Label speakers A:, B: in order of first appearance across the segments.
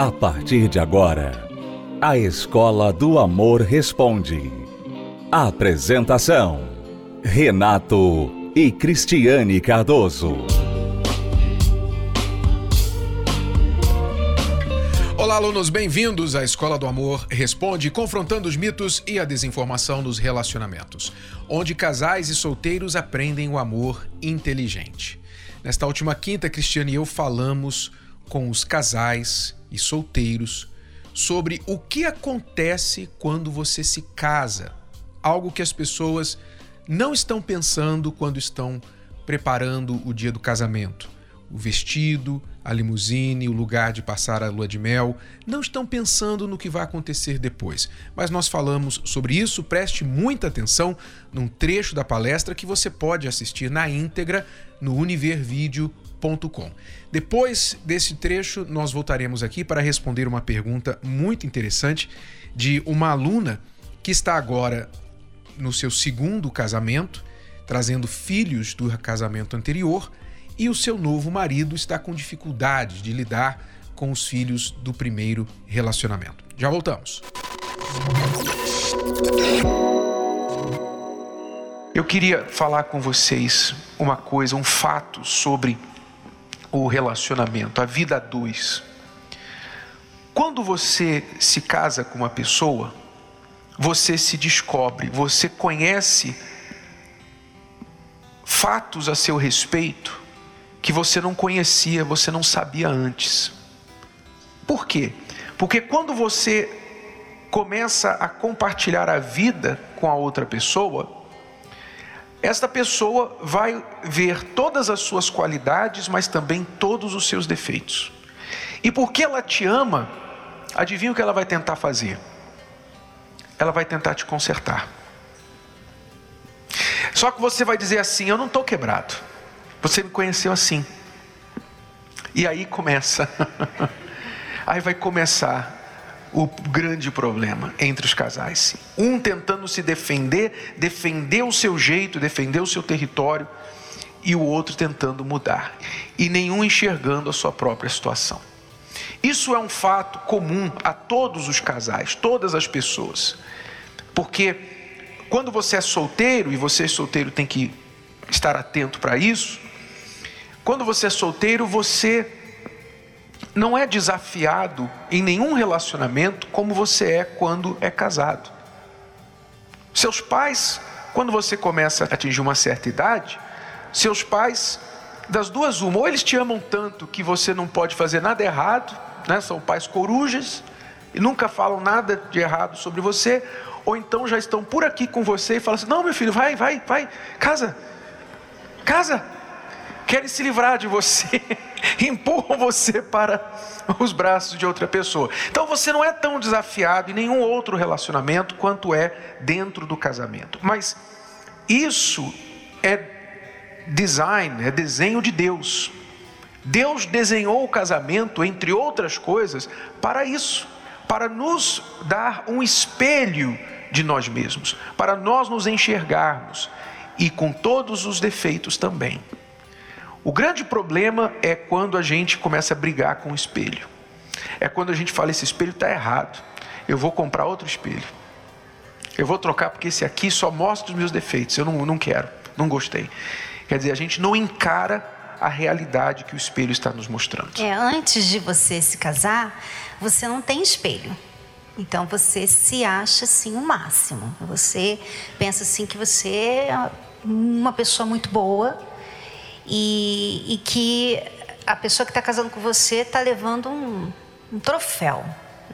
A: A partir de agora, a Escola do Amor Responde. Apresentação: Renato e Cristiane Cardoso.
B: Olá, alunos, bem-vindos à Escola do Amor Responde, confrontando os mitos e a desinformação nos relacionamentos, onde casais e solteiros aprendem o amor inteligente. Nesta última quinta, Cristiane e eu falamos com os casais e solteiros sobre o que acontece quando você se casa. Algo que as pessoas não estão pensando quando estão preparando o dia do casamento. O vestido, a limusine, o lugar de passar a lua de mel, não estão pensando no que vai acontecer depois. Mas nós falamos sobre isso, preste muita atenção num trecho da palestra que você pode assistir na íntegra no univervideo.com depois desse trecho, nós voltaremos aqui para responder uma pergunta muito interessante de uma aluna que está agora no seu segundo casamento, trazendo filhos do casamento anterior, e o seu novo marido está com dificuldade de lidar com os filhos do primeiro relacionamento. Já voltamos. Eu queria falar com vocês uma coisa, um fato sobre o relacionamento, a vida a dois. Quando você se casa com uma pessoa, você se descobre, você conhece fatos a seu respeito que você não conhecia, você não sabia antes. Por quê? Porque quando você começa a compartilhar a vida com a outra pessoa, esta pessoa vai ver todas as suas qualidades, mas também todos os seus defeitos. E porque ela te ama, adivinha o que ela vai tentar fazer? Ela vai tentar te consertar. Só que você vai dizer assim: Eu não estou quebrado. Você me conheceu assim. E aí começa. aí vai começar o grande problema entre os casais. Um tentando se defender, defender o seu jeito, defender o seu território, e o outro tentando mudar, e nenhum enxergando a sua própria situação. Isso é um fato comum a todos os casais, todas as pessoas. Porque quando você é solteiro, e você é solteiro tem que estar atento para isso, quando você é solteiro, você não é desafiado em nenhum relacionamento como você é quando é casado. Seus pais, quando você começa a atingir uma certa idade, seus pais, das duas uma, ou eles te amam tanto que você não pode fazer nada errado, né? são pais corujas, e nunca falam nada de errado sobre você, ou então já estão por aqui com você e falam assim: não, meu filho, vai, vai, vai, casa, casa, querem se livrar de você. empurram você para os braços de outra pessoa. Então você não é tão desafiado em nenhum outro relacionamento quanto é dentro do casamento. Mas isso é design, é desenho de Deus. Deus desenhou o casamento, entre outras coisas, para isso, para nos dar um espelho de nós mesmos, para nós nos enxergarmos e com todos os defeitos também. O grande problema é quando a gente começa a brigar com o espelho. É quando a gente fala: esse espelho está errado, eu vou comprar outro espelho. Eu vou trocar porque esse aqui só mostra os meus defeitos. Eu não, não quero, não gostei. Quer dizer, a gente não encara a realidade que o espelho está nos mostrando.
C: É, antes de você se casar, você não tem espelho. Então você se acha assim o máximo. Você pensa assim que você é uma pessoa muito boa, e, e que a pessoa que está casando com você está levando um, um troféu,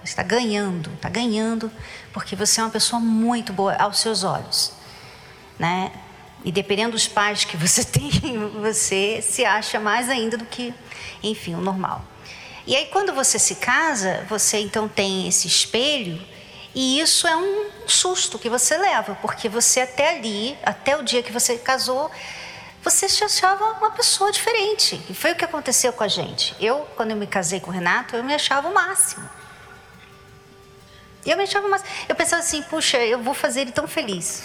C: está ganhando, está ganhando, porque você é uma pessoa muito boa aos seus olhos, né? E dependendo dos pais que você tem, você se acha mais ainda do que, enfim, o normal. E aí quando você se casa, você então tem esse espelho e isso é um susto que você leva, porque você até ali, até o dia que você casou, você se achava uma pessoa diferente. E foi o que aconteceu com a gente. Eu, quando eu me casei com o Renato, eu me achava o máximo. Eu me achava o máximo. Eu pensava assim, puxa, eu vou fazer ele tão feliz.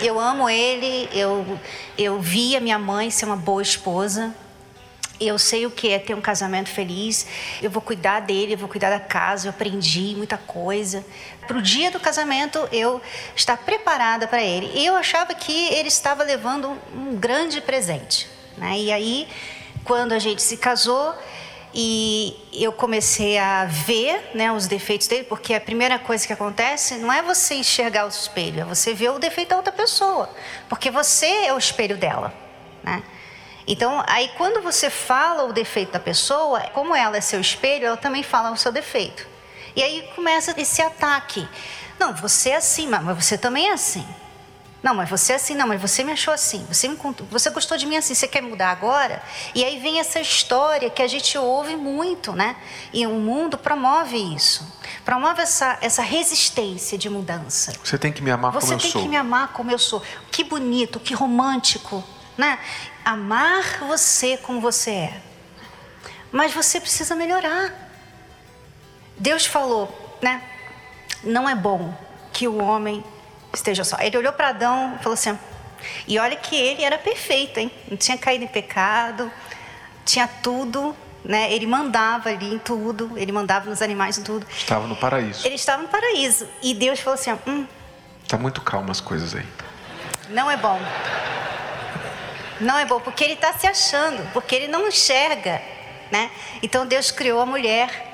C: Eu amo ele, eu, eu vi a minha mãe ser uma boa esposa. Eu sei o que é ter um casamento feliz. Eu vou cuidar dele, eu vou cuidar da casa. Eu aprendi muita coisa. Para o dia do casamento, eu estar preparada para ele. E eu achava que ele estava levando um grande presente. Né? E aí, quando a gente se casou, e eu comecei a ver né, os defeitos dele, porque a primeira coisa que acontece não é você enxergar o espelho, é você ver o defeito da outra pessoa, porque você é o espelho dela. Né? Então, aí quando você fala o defeito da pessoa, como ela é seu espelho, ela também fala o seu defeito. E aí começa esse ataque. Não, você é assim, mas você também é assim. Não, mas você é assim, não, mas você me achou assim, você, me contou, você gostou de mim assim, você quer mudar agora? E aí vem essa história que a gente ouve muito, né? E o mundo promove isso. Promove essa, essa resistência de mudança.
B: Você tem que me amar
C: você
B: como eu sou.
C: Você tem que me amar como eu sou. Que bonito, que romântico, né? Amar você como você é. Mas você precisa melhorar. Deus falou, né? Não é bom que o homem esteja só. Ele olhou para Adão e falou assim: e olha que ele era perfeito, hein? Não tinha caído em pecado, tinha tudo, né? Ele mandava ali em tudo, ele mandava nos animais em tudo.
B: Estava no paraíso.
C: Ele estava no paraíso. E Deus falou assim: hum,
B: Tá muito calmo as coisas aí.
C: Não é bom. Não é bom, porque ele está se achando, porque ele não enxerga, né? Então Deus criou a mulher.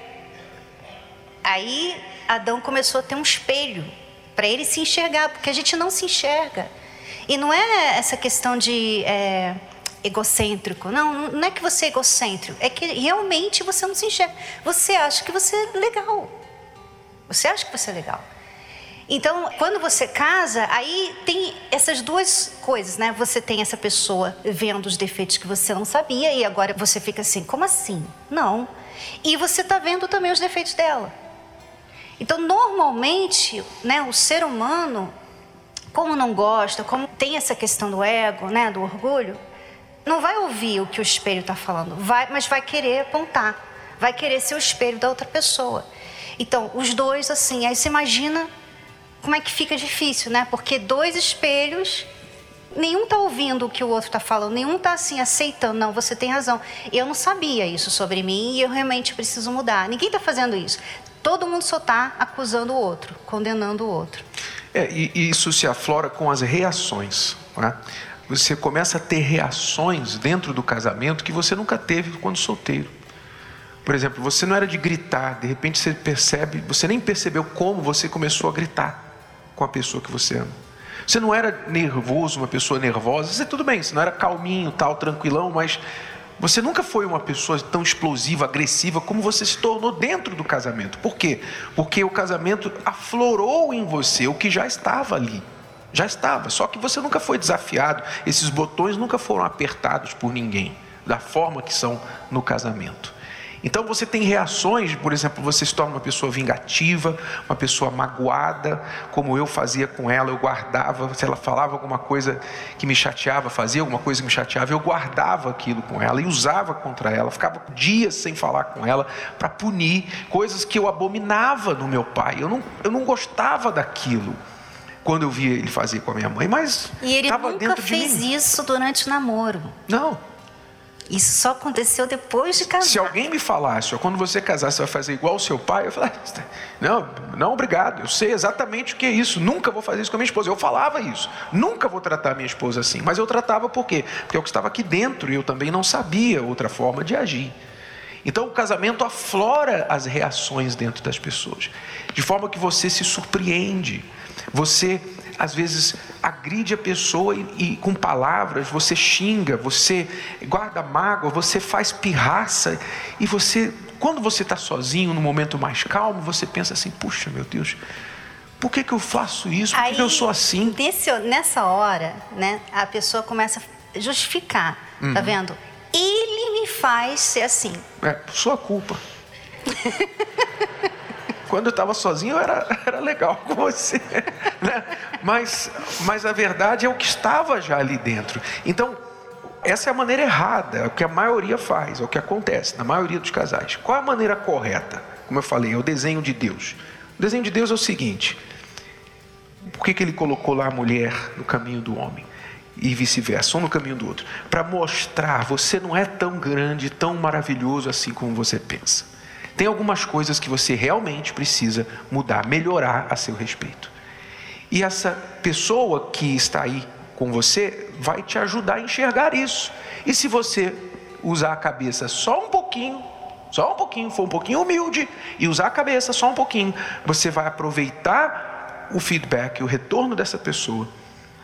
C: Aí Adão começou a ter um espelho para ele se enxergar, porque a gente não se enxerga. E não é essa questão de é, egocêntrico, não, não é que você é egocêntrico, é que realmente você não se enxerga. Você acha que você é legal. Você acha que você é legal. Então, quando você casa, aí tem essas duas coisas, né? Você tem essa pessoa vendo os defeitos que você não sabia e agora você fica assim, como assim? Não. E você está vendo também os defeitos dela. Então, normalmente, né, o ser humano, como não gosta, como tem essa questão do ego, né, do orgulho, não vai ouvir o que o espelho está falando, vai, mas vai querer apontar, vai querer ser o espelho da outra pessoa. Então, os dois, assim, aí você imagina como é que fica difícil, né? Porque dois espelhos, nenhum está ouvindo o que o outro está falando, nenhum está assim aceitando. Não, você tem razão. Eu não sabia isso sobre mim e eu realmente preciso mudar. Ninguém está fazendo isso todo mundo só está acusando o outro, condenando o outro.
B: É, e, e isso se aflora com as reações. Né? Você começa a ter reações dentro do casamento que você nunca teve quando solteiro. Por exemplo, você não era de gritar, de repente você percebe, você nem percebeu como você começou a gritar com a pessoa que você ama. Você não era nervoso, uma pessoa nervosa, você tudo bem, você não era calminho, tal, tranquilão, mas você nunca foi uma pessoa tão explosiva, agressiva como você se tornou dentro do casamento. Por quê? Porque o casamento aflorou em você o que já estava ali. Já estava, só que você nunca foi desafiado, esses botões nunca foram apertados por ninguém, da forma que são no casamento. Então você tem reações, por exemplo, você se torna uma pessoa vingativa, uma pessoa magoada, como eu fazia com ela, eu guardava, se ela falava alguma coisa que me chateava, fazia alguma coisa que me chateava, eu guardava aquilo com ela e usava contra ela, ficava dias sem falar com ela para punir coisas que eu abominava no meu pai. Eu não, eu não gostava daquilo quando eu via ele fazer com a minha mãe, mas
C: e ele nunca fez isso durante o namoro.
B: Não.
C: Isso só aconteceu depois de casar.
B: Se alguém me falasse, quando você casar, você vai fazer igual o seu pai, eu falei, ah, não, não, obrigado. Eu sei exatamente o que é isso. Nunca vou fazer isso com a minha esposa. Eu falava isso. Nunca vou tratar minha esposa assim. Mas eu tratava por quê? Porque eu estava aqui dentro e eu também não sabia outra forma de agir. Então o casamento aflora as reações dentro das pessoas, de forma que você se surpreende. Você às vezes agride a pessoa e, e, com palavras, você xinga, você guarda mágoa, você faz pirraça e você, quando você está sozinho, no momento mais calmo, você pensa assim: puxa, meu Deus, por que, que eu faço isso? Por que, que eu sou assim?
C: Nessa hora, né, a pessoa começa a justificar, tá uhum. tá vendo? Ele me faz ser assim.
B: É, sua culpa. Quando eu estava sozinho, eu era, era legal com você. Né? Mas, mas a verdade é o que estava já ali dentro. Então, essa é a maneira errada, é o que a maioria faz, é o que acontece na maioria dos casais. Qual é a maneira correta? Como eu falei, é o desenho de Deus. O desenho de Deus é o seguinte: por que, que ele colocou lá a mulher no caminho do homem? e vice-versa, um no caminho do outro, para mostrar você não é tão grande, tão maravilhoso assim como você pensa. Tem algumas coisas que você realmente precisa mudar, melhorar a seu respeito. E essa pessoa que está aí com você vai te ajudar a enxergar isso. E se você usar a cabeça só um pouquinho, só um pouquinho, for um pouquinho humilde e usar a cabeça só um pouquinho, você vai aproveitar o feedback, o retorno dessa pessoa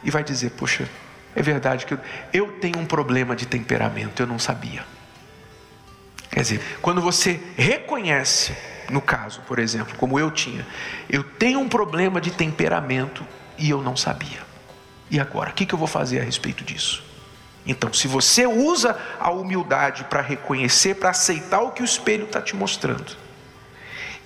B: e vai dizer: Poxa, é verdade que eu, eu tenho um problema de temperamento, eu não sabia. Quer dizer, quando você reconhece, no caso, por exemplo, como eu tinha, eu tenho um problema de temperamento e eu não sabia. E agora, o que eu vou fazer a respeito disso? Então, se você usa a humildade para reconhecer, para aceitar o que o espelho está te mostrando,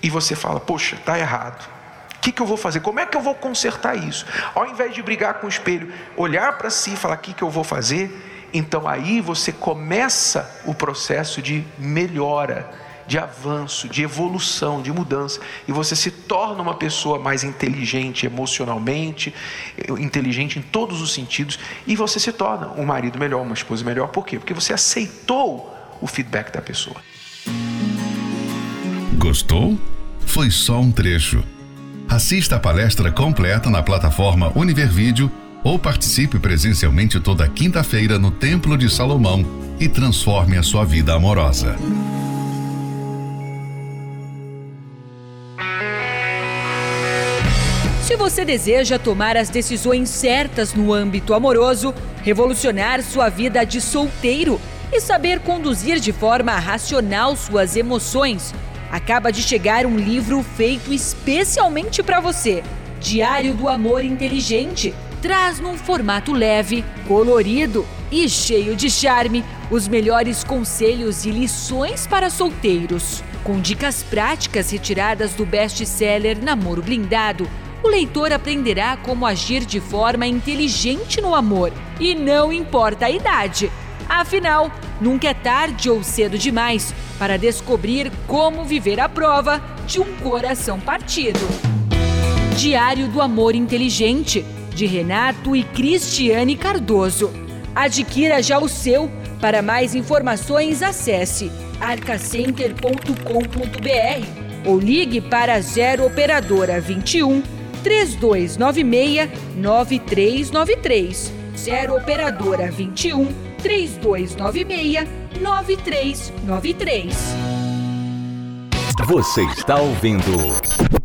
B: e você fala, poxa, está errado, o que, que, eu vou fazer? Como é que eu vou consertar isso? Ao invés de brigar com o espelho, olhar para si e falar: o que, que eu vou fazer? Então aí você começa o processo de melhora, de avanço, de evolução, de mudança. E você se torna uma pessoa mais inteligente emocionalmente, inteligente em todos os sentidos. E você se torna um marido melhor, uma esposa melhor. Por quê? Porque você aceitou o feedback da pessoa.
D: Gostou? Foi só um trecho. Assista a palestra completa na plataforma Univervídeo ou participe presencialmente toda quinta-feira no Templo de Salomão e transforme a sua vida amorosa.
E: Se você deseja tomar as decisões certas no âmbito amoroso, revolucionar sua vida de solteiro e saber conduzir de forma racional suas emoções, acaba de chegar um livro feito especialmente para você. Diário do Amor Inteligente traz num formato leve, colorido e cheio de charme os melhores conselhos e lições para solteiros. Com dicas práticas retiradas do best-seller Namoro Blindado, o leitor aprenderá como agir de forma inteligente no amor. E não importa a idade. Afinal, nunca é tarde ou cedo demais para descobrir como viver a prova de um coração partido. Diário do Amor Inteligente, de Renato e Cristiane Cardoso. Adquira já o seu. Para mais informações, acesse arcacenter.com.br ou ligue para 0 Operadora 21 3296 9393. 0 Operadora 21 3296 9393.
A: Você está ouvindo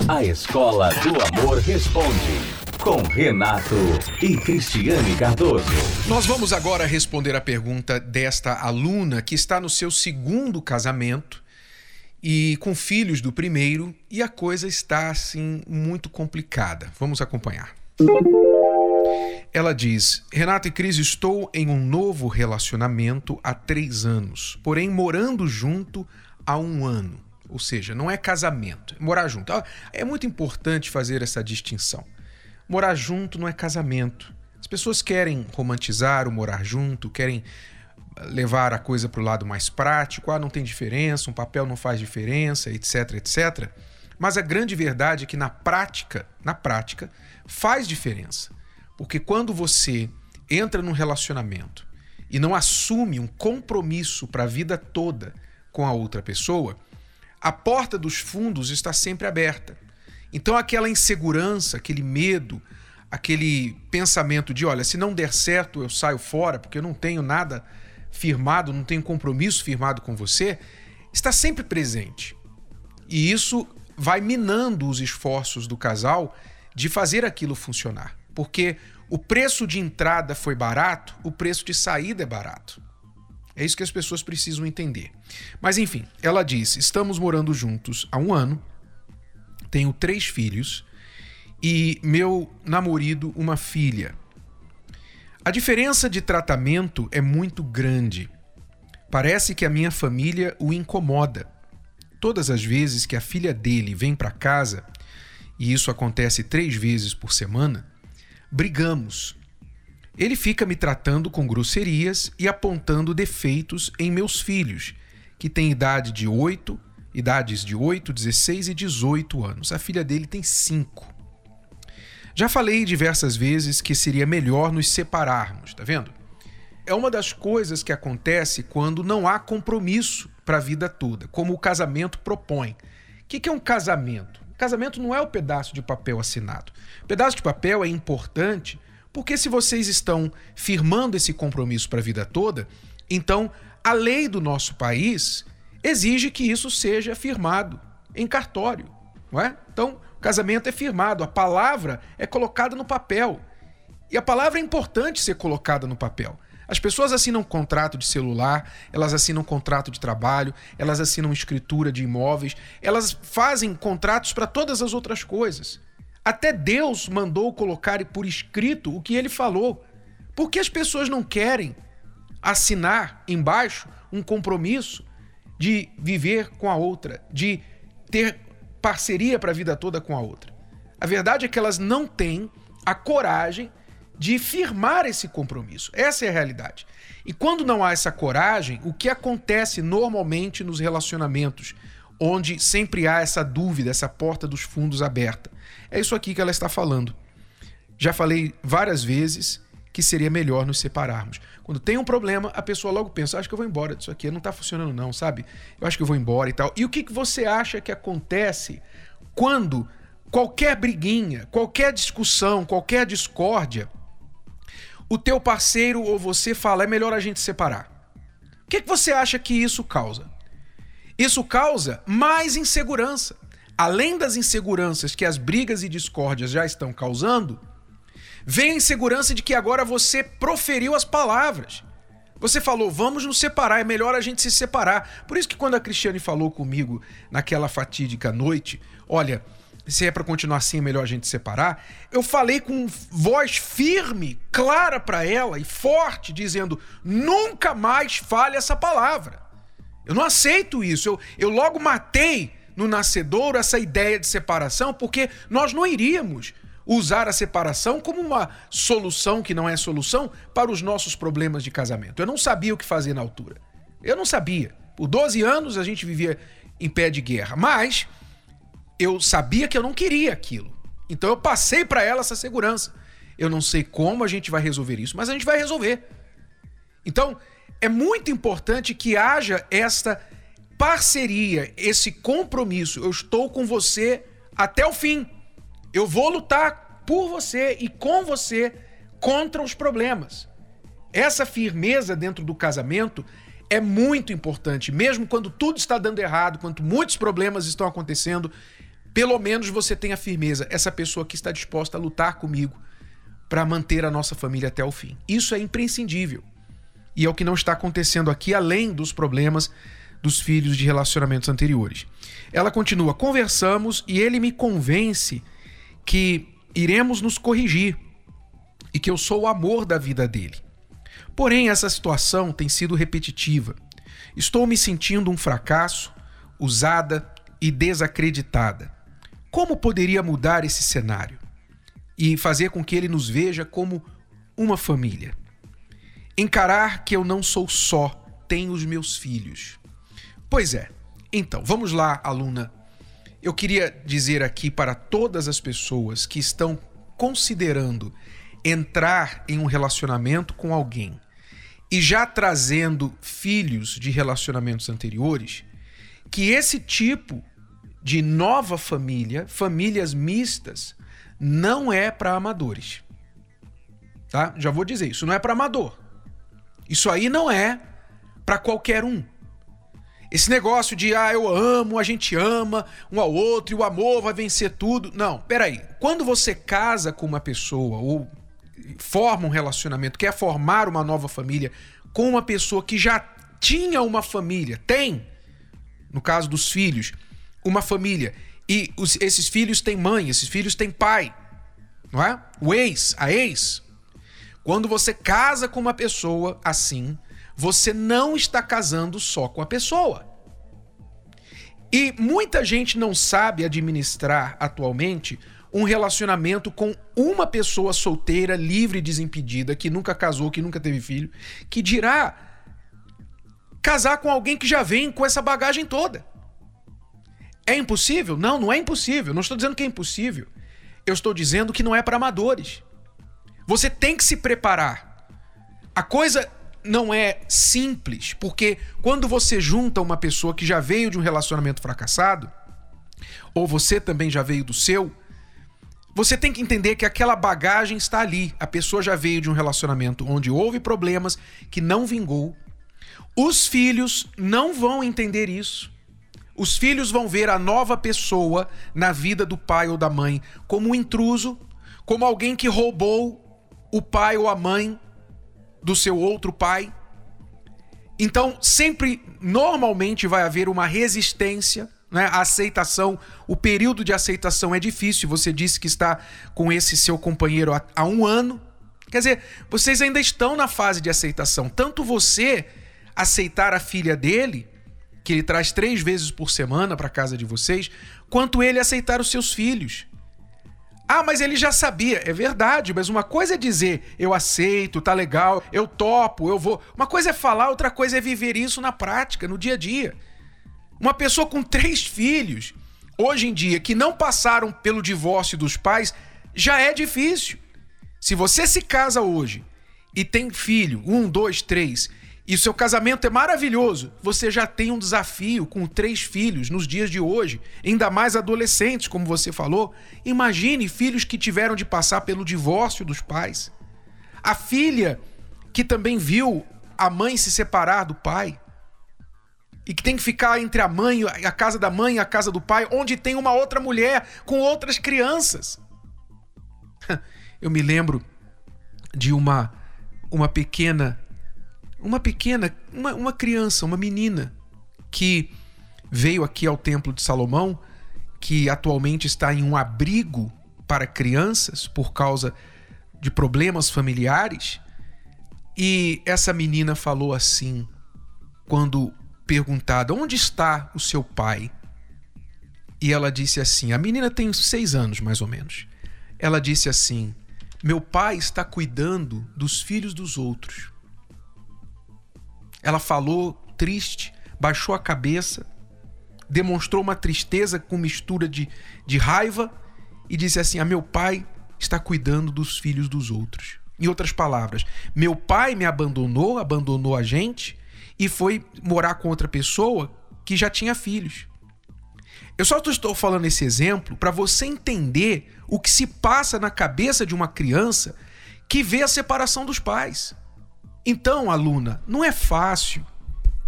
A: A Escola do Amor Responde com Renato e Cristiane Cardoso.
B: Nós vamos agora responder a pergunta desta aluna que está no seu segundo casamento e com filhos do primeiro e a coisa está assim muito complicada. Vamos acompanhar. Ela diz: Renato e Cris, estou em um novo relacionamento há três anos, porém morando junto há um ano. Ou seja, não é casamento, é morar junto. Ah, é muito importante fazer essa distinção. Morar junto não é casamento. As pessoas querem romantizar o morar junto, querem levar a coisa para o lado mais prático. Ah, não tem diferença, um papel não faz diferença, etc, etc. Mas a grande verdade é que na prática, na prática, faz diferença. Porque quando você entra num relacionamento e não assume um compromisso para a vida toda com a outra pessoa, a porta dos fundos está sempre aberta. Então aquela insegurança, aquele medo, aquele pensamento de, olha, se não der certo eu saio fora porque eu não tenho nada firmado, não tenho compromisso firmado com você, está sempre presente. E isso vai minando os esforços do casal de fazer aquilo funcionar. Porque o preço de entrada foi barato, o preço de saída é barato. É isso que as pessoas precisam entender. Mas enfim, ela diz: estamos morando juntos há um ano, tenho três filhos e meu namorado uma filha. A diferença de tratamento é muito grande. Parece que a minha família o incomoda. Todas as vezes que a filha dele vem para casa, e isso acontece três vezes por semana, brigamos. Ele fica me tratando com grosserias e apontando defeitos em meus filhos, que têm idade de 8, idades de 8, 16 e 18 anos. A filha dele tem 5. Já falei diversas vezes que seria melhor nos separarmos, tá vendo? É uma das coisas que acontece quando não há compromisso para a vida toda, como o casamento propõe. O que é um casamento? Casamento não é o pedaço de papel assinado. O pedaço de papel é importante porque se vocês estão firmando esse compromisso para a vida toda, então a lei do nosso país exige que isso seja firmado em cartório, não é? Então, o casamento é firmado, a palavra é colocada no papel. E a palavra é importante ser colocada no papel. As pessoas assinam contrato de celular, elas assinam contrato de trabalho, elas assinam escritura de imóveis, elas fazem contratos para todas as outras coisas. Até Deus mandou colocar por escrito o que ele falou. Por que as pessoas não querem assinar embaixo um compromisso de viver com a outra, de ter parceria para a vida toda com a outra? A verdade é que elas não têm a coragem de firmar esse compromisso. Essa é a realidade. E quando não há essa coragem, o que acontece normalmente nos relacionamentos, onde sempre há essa dúvida, essa porta dos fundos aberta? É isso aqui que ela está falando. Já falei várias vezes que seria melhor nos separarmos. Quando tem um problema, a pessoa logo pensa: acho que eu vou embora disso aqui, não está funcionando, não, sabe? Eu acho que eu vou embora e tal. E o que, que você acha que acontece quando qualquer briguinha, qualquer discussão, qualquer discórdia, o teu parceiro ou você fala: é melhor a gente separar? O que, que você acha que isso causa? Isso causa mais insegurança além das inseguranças que as brigas e discórdias já estão causando, vem a insegurança de que agora você proferiu as palavras. Você falou, vamos nos separar, é melhor a gente se separar. Por isso que quando a Cristiane falou comigo naquela fatídica noite, olha, se é para continuar assim, é melhor a gente separar. Eu falei com voz firme, clara para ela e forte, dizendo: nunca mais fale essa palavra. Eu não aceito isso. Eu, eu logo matei no nascedouro essa ideia de separação, porque nós não iríamos usar a separação como uma solução que não é solução para os nossos problemas de casamento. Eu não sabia o que fazer na altura. Eu não sabia. Por 12 anos a gente vivia em pé de guerra, mas eu sabia que eu não queria aquilo. Então eu passei para ela essa segurança. Eu não sei como a gente vai resolver isso, mas a gente vai resolver. Então, é muito importante que haja esta parceria, esse compromisso, eu estou com você até o fim. Eu vou lutar por você e com você contra os problemas. Essa firmeza dentro do casamento é muito importante, mesmo quando tudo está dando errado, quando muitos problemas estão acontecendo, pelo menos você tem a firmeza, essa pessoa que está disposta a lutar comigo para manter a nossa família até o fim. Isso é imprescindível. E é o que não está acontecendo aqui, além dos problemas dos filhos de relacionamentos anteriores. Ela continua: conversamos e ele me convence que iremos nos corrigir e que eu sou o amor da vida dele. Porém, essa situação tem sido repetitiva. Estou me sentindo um fracasso, usada e desacreditada. Como poderia mudar esse cenário e fazer com que ele nos veja como uma família? Encarar que eu não sou só, tenho os meus filhos. Pois é. Então, vamos lá, aluna. Eu queria dizer aqui para todas as pessoas que estão considerando entrar em um relacionamento com alguém e já trazendo filhos de relacionamentos anteriores, que esse tipo de nova família, famílias mistas, não é para amadores. Tá? Já vou dizer, isso não é para amador. Isso aí não é para qualquer um. Esse negócio de, ah, eu amo, a gente ama um ao outro e o amor vai vencer tudo. Não, peraí. Quando você casa com uma pessoa ou forma um relacionamento, quer formar uma nova família com uma pessoa que já tinha uma família, tem, no caso dos filhos, uma família, e os, esses filhos têm mãe, esses filhos têm pai, não é? O ex, a ex. Quando você casa com uma pessoa assim, você não está casando só com a pessoa. E muita gente não sabe administrar atualmente um relacionamento com uma pessoa solteira, livre e desimpedida, que nunca casou, que nunca teve filho, que dirá casar com alguém que já vem com essa bagagem toda. É impossível? Não, não é impossível. Não estou dizendo que é impossível. Eu estou dizendo que não é para amadores. Você tem que se preparar. A coisa não é simples, porque quando você junta uma pessoa que já veio de um relacionamento fracassado, ou você também já veio do seu, você tem que entender que aquela bagagem está ali. A pessoa já veio de um relacionamento onde houve problemas que não vingou. Os filhos não vão entender isso. Os filhos vão ver a nova pessoa na vida do pai ou da mãe como um intruso, como alguém que roubou o pai ou a mãe do seu outro pai. Então, sempre, normalmente, vai haver uma resistência né? A aceitação, o período de aceitação é difícil. Você disse que está com esse seu companheiro há, há um ano. Quer dizer, vocês ainda estão na fase de aceitação. Tanto você aceitar a filha dele, que ele traz três vezes por semana para casa de vocês, quanto ele aceitar os seus filhos. Ah, mas ele já sabia. É verdade, mas uma coisa é dizer eu aceito, tá legal, eu topo, eu vou. Uma coisa é falar, outra coisa é viver isso na prática, no dia a dia. Uma pessoa com três filhos, hoje em dia, que não passaram pelo divórcio dos pais, já é difícil. Se você se casa hoje e tem filho, um, dois, três, e seu casamento é maravilhoso, você já tem um desafio com três filhos nos dias de hoje, ainda mais adolescentes, como você falou. Imagine filhos que tiveram de passar pelo divórcio dos pais. A filha que também viu a mãe se separar do pai e que tem que ficar entre a mãe, a casa da mãe e a casa do pai, onde tem uma outra mulher com outras crianças. Eu me lembro de uma uma pequena uma pequena uma, uma criança, uma menina que veio aqui ao templo de Salomão, que atualmente está em um abrigo para crianças por causa de problemas familiares. E essa menina falou assim, quando perguntada: Onde está o seu pai? E ela disse assim: A menina tem seis anos, mais ou menos. Ela disse assim: Meu pai está cuidando dos filhos dos outros. Ela falou triste, baixou a cabeça, demonstrou uma tristeza com mistura de, de raiva e disse assim: A meu pai está cuidando dos filhos dos outros. Em outras palavras, meu pai me abandonou, abandonou a gente e foi morar com outra pessoa que já tinha filhos. Eu só estou falando esse exemplo para você entender o que se passa na cabeça de uma criança que vê a separação dos pais. Então, aluna, não é fácil.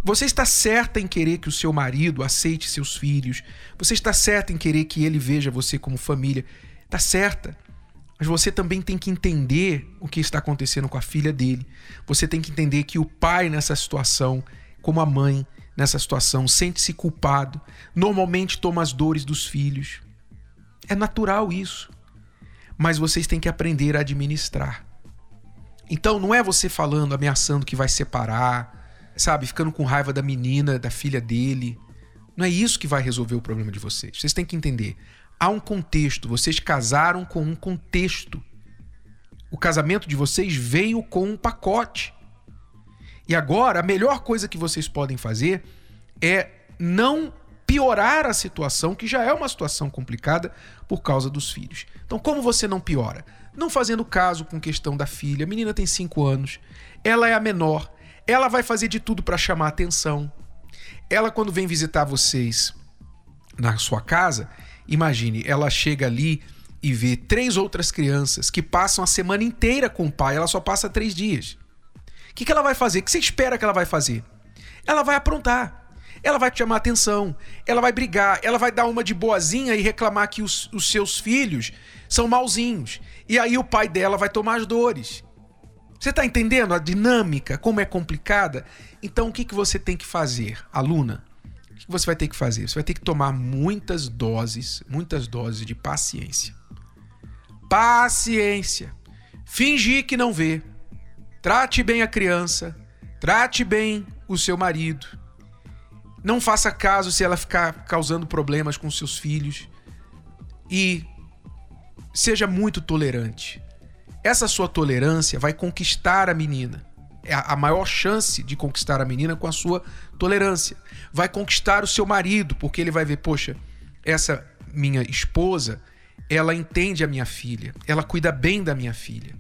B: Você está certa em querer que o seu marido aceite seus filhos. Você está certa em querer que ele veja você como família. Está certa. Mas você também tem que entender o que está acontecendo com a filha dele. Você tem que entender que o pai nessa situação, como a mãe nessa situação, sente-se culpado. Normalmente toma as dores dos filhos. É natural isso. Mas vocês têm que aprender a administrar. Então não é você falando, ameaçando que vai separar, sabe, ficando com raiva da menina, da filha dele. Não é isso que vai resolver o problema de vocês. Vocês têm que entender há um contexto, vocês casaram com um contexto. O casamento de vocês veio com um pacote. E agora, a melhor coisa que vocês podem fazer é não piorar a situação, que já é uma situação complicada por causa dos filhos. Então, como você não piora? Não fazendo caso com questão da filha. A menina tem 5 anos, ela é a menor, ela vai fazer de tudo para chamar atenção. Ela, quando vem visitar vocês na sua casa, Imagine, ela chega ali e vê três outras crianças que passam a semana inteira com o pai, ela só passa três dias. O que, que ela vai fazer? O que você espera que ela vai fazer? Ela vai aprontar. Ela vai te chamar atenção, ela vai brigar, ela vai dar uma de boazinha e reclamar que os, os seus filhos são malzinhos. E aí o pai dela vai tomar as dores. Você está entendendo a dinâmica, como é complicada? Então o que, que você tem que fazer, aluna? que você vai ter que fazer? Você vai ter que tomar muitas doses, muitas doses de paciência. Paciência. Fingir que não vê. Trate bem a criança. Trate bem o seu marido. Não faça caso se ela ficar causando problemas com seus filhos. E seja muito tolerante. Essa sua tolerância vai conquistar a menina. É a maior chance de conquistar a menina com a sua tolerância. Vai conquistar o seu marido, porque ele vai ver, poxa, essa minha esposa, ela entende a minha filha, ela cuida bem da minha filha.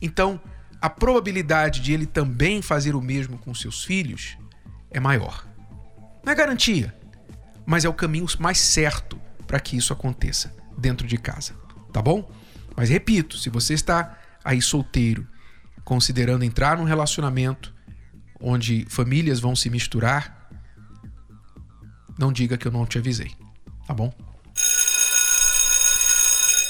B: Então, a probabilidade de ele também fazer o mesmo com seus filhos é maior. Não é garantia, mas é o caminho mais certo para que isso aconteça dentro de casa, tá bom? Mas repito, se você está aí solteiro, considerando entrar num relacionamento onde famílias vão se misturar, não diga que eu não te avisei, tá bom?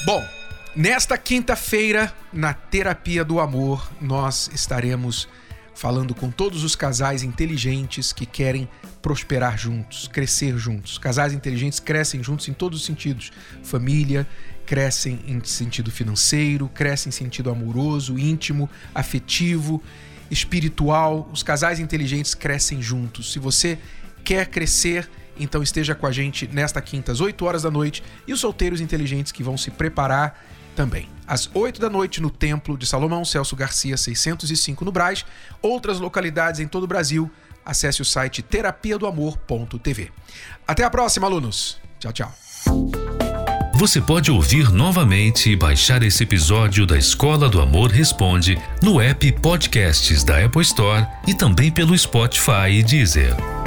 B: Bom, nesta quinta-feira, na Terapia do Amor, nós estaremos falando com todos os casais inteligentes que querem prosperar juntos, crescer juntos. Casais inteligentes crescem juntos em todos os sentidos. Família, crescem em sentido financeiro, crescem em sentido amoroso, íntimo, afetivo, espiritual. Os casais inteligentes crescem juntos. Se você quer crescer, então esteja com a gente nesta quinta às 8 horas da noite e os solteiros inteligentes que vão se preparar também. Às 8 da noite no Templo de Salomão Celso Garcia 605 no Braz, outras localidades em todo o Brasil. Acesse o site terapia do amor.tv. Até a próxima, alunos. Tchau, tchau.
A: Você pode ouvir novamente e baixar esse episódio da Escola do Amor Responde no app Podcasts da Apple Store e também pelo Spotify e Deezer.